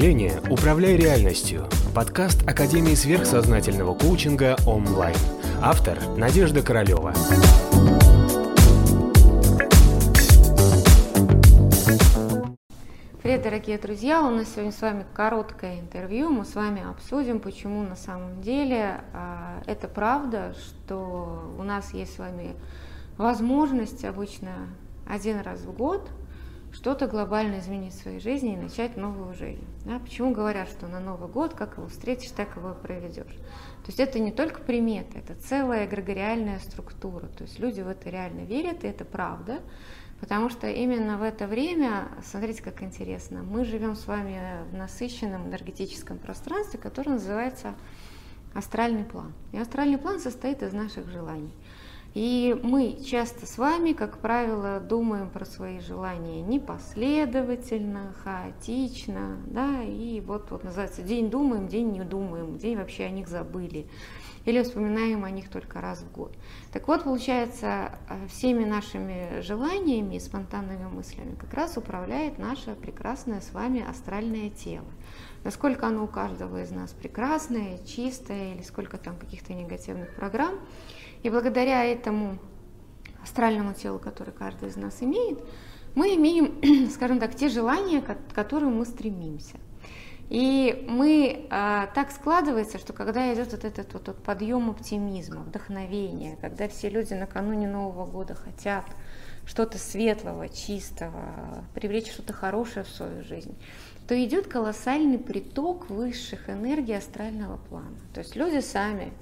мышления «Управляй реальностью» – подкаст Академии сверхсознательного коучинга онлайн. Автор – Надежда Королева. Привет, дорогие друзья! У нас сегодня с вами короткое интервью. Мы с вами обсудим, почему на самом деле э, это правда, что у нас есть с вами возможность обычно один раз в год что-то глобально изменить в своей жизни и начать новую жизнь. Да? Почему говорят, что на Новый год, как его встретишь, так его и проведешь. То есть это не только примета, это целая эгрегориальная структура. То есть люди в это реально верят, и это правда. Потому что именно в это время, смотрите, как интересно, мы живем с вами в насыщенном энергетическом пространстве, которое называется астральный план. И астральный план состоит из наших желаний. И мы часто с вами, как правило, думаем про свои желания непоследовательно, хаотично, да, и вот, вот называется день думаем, день не думаем, день вообще о них забыли, или вспоминаем о них только раз в год. Так вот, получается, э, всеми нашими желаниями и спонтанными мыслями как раз управляет наше прекрасное с вами астральное тело. Насколько оно у каждого из нас прекрасное, чистое, или сколько там каких-то негативных программ – и благодаря этому астральному телу, которое каждый из нас имеет, мы имеем, скажем так, те желания, к которым мы стремимся. И мы а, так складывается, что когда идет вот этот вот, вот подъем оптимизма, вдохновения, когда все люди накануне Нового года хотят что-то светлого, чистого, привлечь что-то хорошее в свою жизнь, то идет колоссальный приток высших энергий астрального плана. То есть люди сами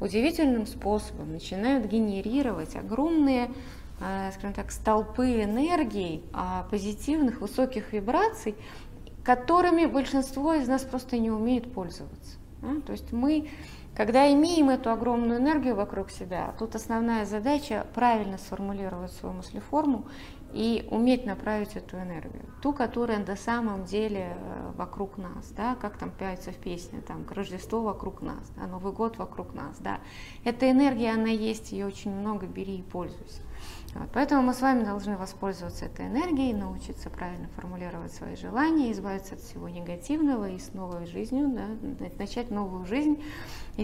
удивительным способом начинают генерировать огромные э, скажем так, столпы энергии, а, позитивных, высоких вибраций, которыми большинство из нас просто не умеет пользоваться. То есть мы, когда имеем эту огромную энергию вокруг себя, тут основная задача правильно сформулировать свою мыслеформу и уметь направить эту энергию, ту, которая на самом деле э, вокруг нас, да, как там появится в песне, там, Рождество вокруг нас, да, Новый год вокруг нас, да. Эта энергия, она есть, ее очень много, бери и пользуйся. Вот, поэтому мы с вами должны воспользоваться этой энергией, научиться правильно формулировать свои желания, избавиться от всего негативного и с новой жизнью, да, начать новую жизнь,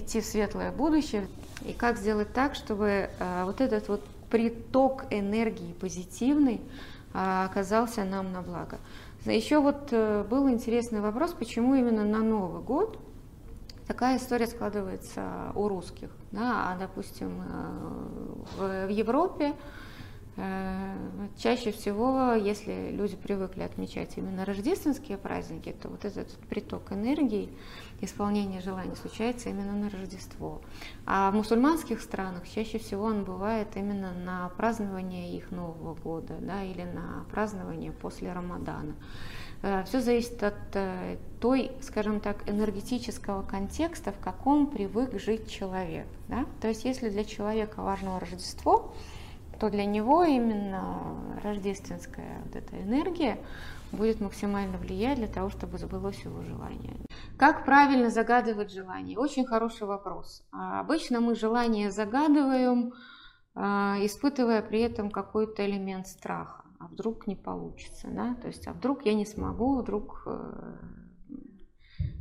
идти в светлое будущее. И как сделать так, чтобы э, вот этот вот приток энергии позитивный а, оказался нам на благо. Еще вот э, был интересный вопрос, почему именно на Новый год такая история складывается у русских. Да? А, допустим, э, в Европе Э, чаще всего, если люди привыкли отмечать именно рождественские праздники, то вот этот приток энергии, исполнение желаний случается именно на Рождество. А в мусульманских странах чаще всего он бывает именно на празднование их Нового года да, или на празднование после Рамадана. Э, Все зависит от э, той, скажем так, энергетического контекста, в каком привык жить человек. Да? То есть если для человека важно Рождество, то для него именно рождественская вот эта энергия будет максимально влиять для того, чтобы сбылось его желание. Как правильно загадывать желание? Очень хороший вопрос. А обычно мы желание загадываем, а, испытывая при этом какой-то элемент страха. А вдруг не получится, да? То есть, а вдруг я не смогу, вдруг, э,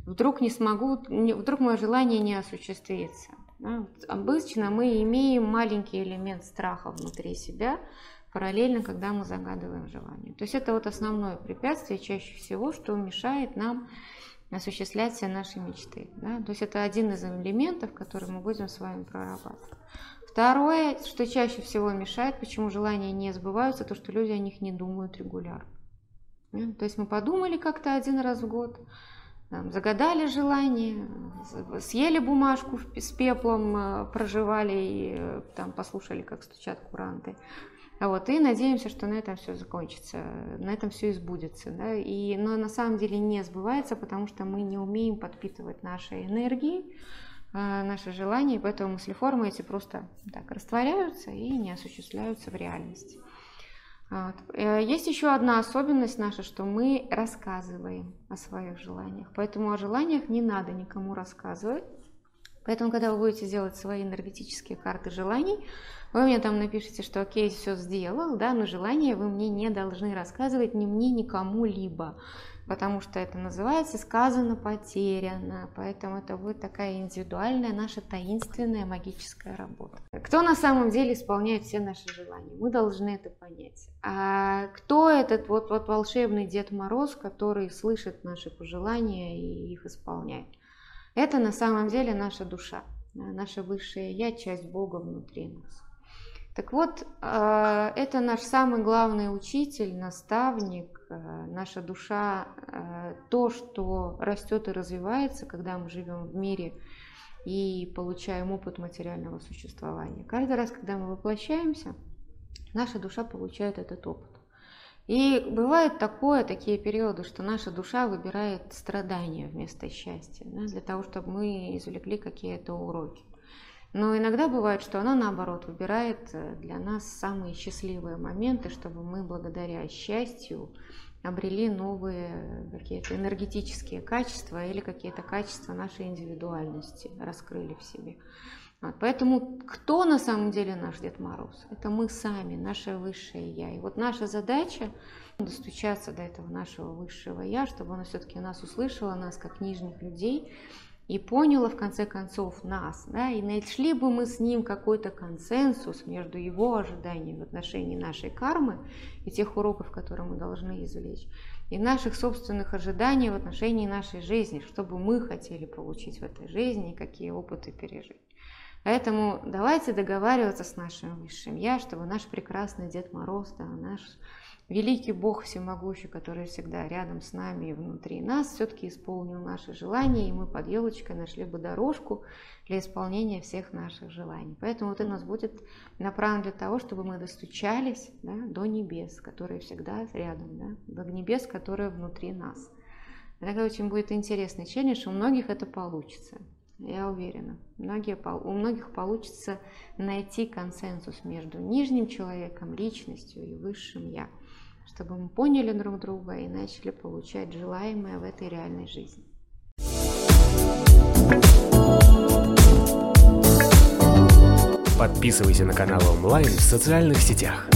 вдруг не смогу, вдруг мое желание не осуществится. Да? Обычно мы имеем маленький элемент страха внутри себя, параллельно, когда мы загадываем желание. То есть это вот основное препятствие чаще всего, что мешает нам осуществлять все наши мечты. Да? То есть это один из элементов, который мы будем с вами прорабатывать. Второе, что чаще всего мешает, почему желания не сбываются, то что люди о них не думают регулярно. То есть мы подумали как-то один раз в год, загадали желание, съели бумажку с пеплом, э, проживали и э, там послушали, как стучат куранты. Вот, и надеемся, что на этом все закончится, на этом все избудется. Да? И, но на самом деле не сбывается, потому что мы не умеем подпитывать наши энергии, э, наши желания, поэтому мыслеформы эти просто так растворяются и не осуществляются в реальности. Э, есть еще одна особенность наша, что мы рассказываем о своих желаниях. Поэтому о желаниях не надо никому рассказывать. Поэтому, когда вы будете делать свои энергетические карты желаний, вы мне там напишите, что окей, все сделал, да, но желания вы мне не должны рассказывать ни мне, ни кому-либо. Потому что это называется сказано потеряно, поэтому это будет такая индивидуальная наша таинственная магическая работа. Кто на самом деле исполняет все наши желания? Мы должны это понять. А кто этот вот, вот волшебный Дед Мороз, который слышит наши пожелания и их исполняет? Это на самом деле наша душа, наша высшая Я, часть Бога внутри нас. Так вот, э, это наш самый главный учитель, наставник, э, наша душа, э, то, что растет и развивается, когда мы живем в мире и получаем опыт материального существования. Каждый раз, когда мы воплощаемся, наша душа получает этот опыт. И бывает такое, такие периоды, что наша душа выбирает страдания вместо счастья, да, для того, чтобы мы извлекли какие-то уроки. Но иногда бывает, что она наоборот выбирает э, для нас самые счастливые моменты, чтобы мы благодаря счастью обрели новые какие-то энергетические качества или какие-то качества нашей индивидуальности раскрыли в себе. Вот, поэтому кто на самом деле наш Дед Мороз? Это мы сами, наше высшее Я. И вот наша задача достучаться до этого нашего высшего Я, чтобы оно все-таки нас услышало, нас как нижних людей, и поняла в конце концов нас, да, и нашли бы мы с ним какой-то консенсус между его ожиданиями в отношении нашей кармы и тех уроков, которые мы должны извлечь, и наших собственных ожиданий в отношении нашей жизни, что бы мы хотели получить в этой жизни и какие опыты пережить. Поэтому давайте договариваться с нашим высшим я, чтобы наш прекрасный Дед Мороз, да, наш великий Бог всемогущий, который всегда рядом с нами и внутри нас, все-таки исполнил наши желания, и мы под елочкой нашли бы дорожку для исполнения всех наших желаний. Поэтому вот у нас будет направлено для того, чтобы мы достучались да, до небес, которые всегда рядом, да, до небес, которые внутри нас. Это очень будет интересный челлендж, у многих это получится. Я уверена. Многие, у многих получится найти консенсус между нижним человеком, личностью и высшим я чтобы мы поняли друг друга и начали получать желаемое в этой реальной жизни. Подписывайся на канал онлайн в социальных сетях.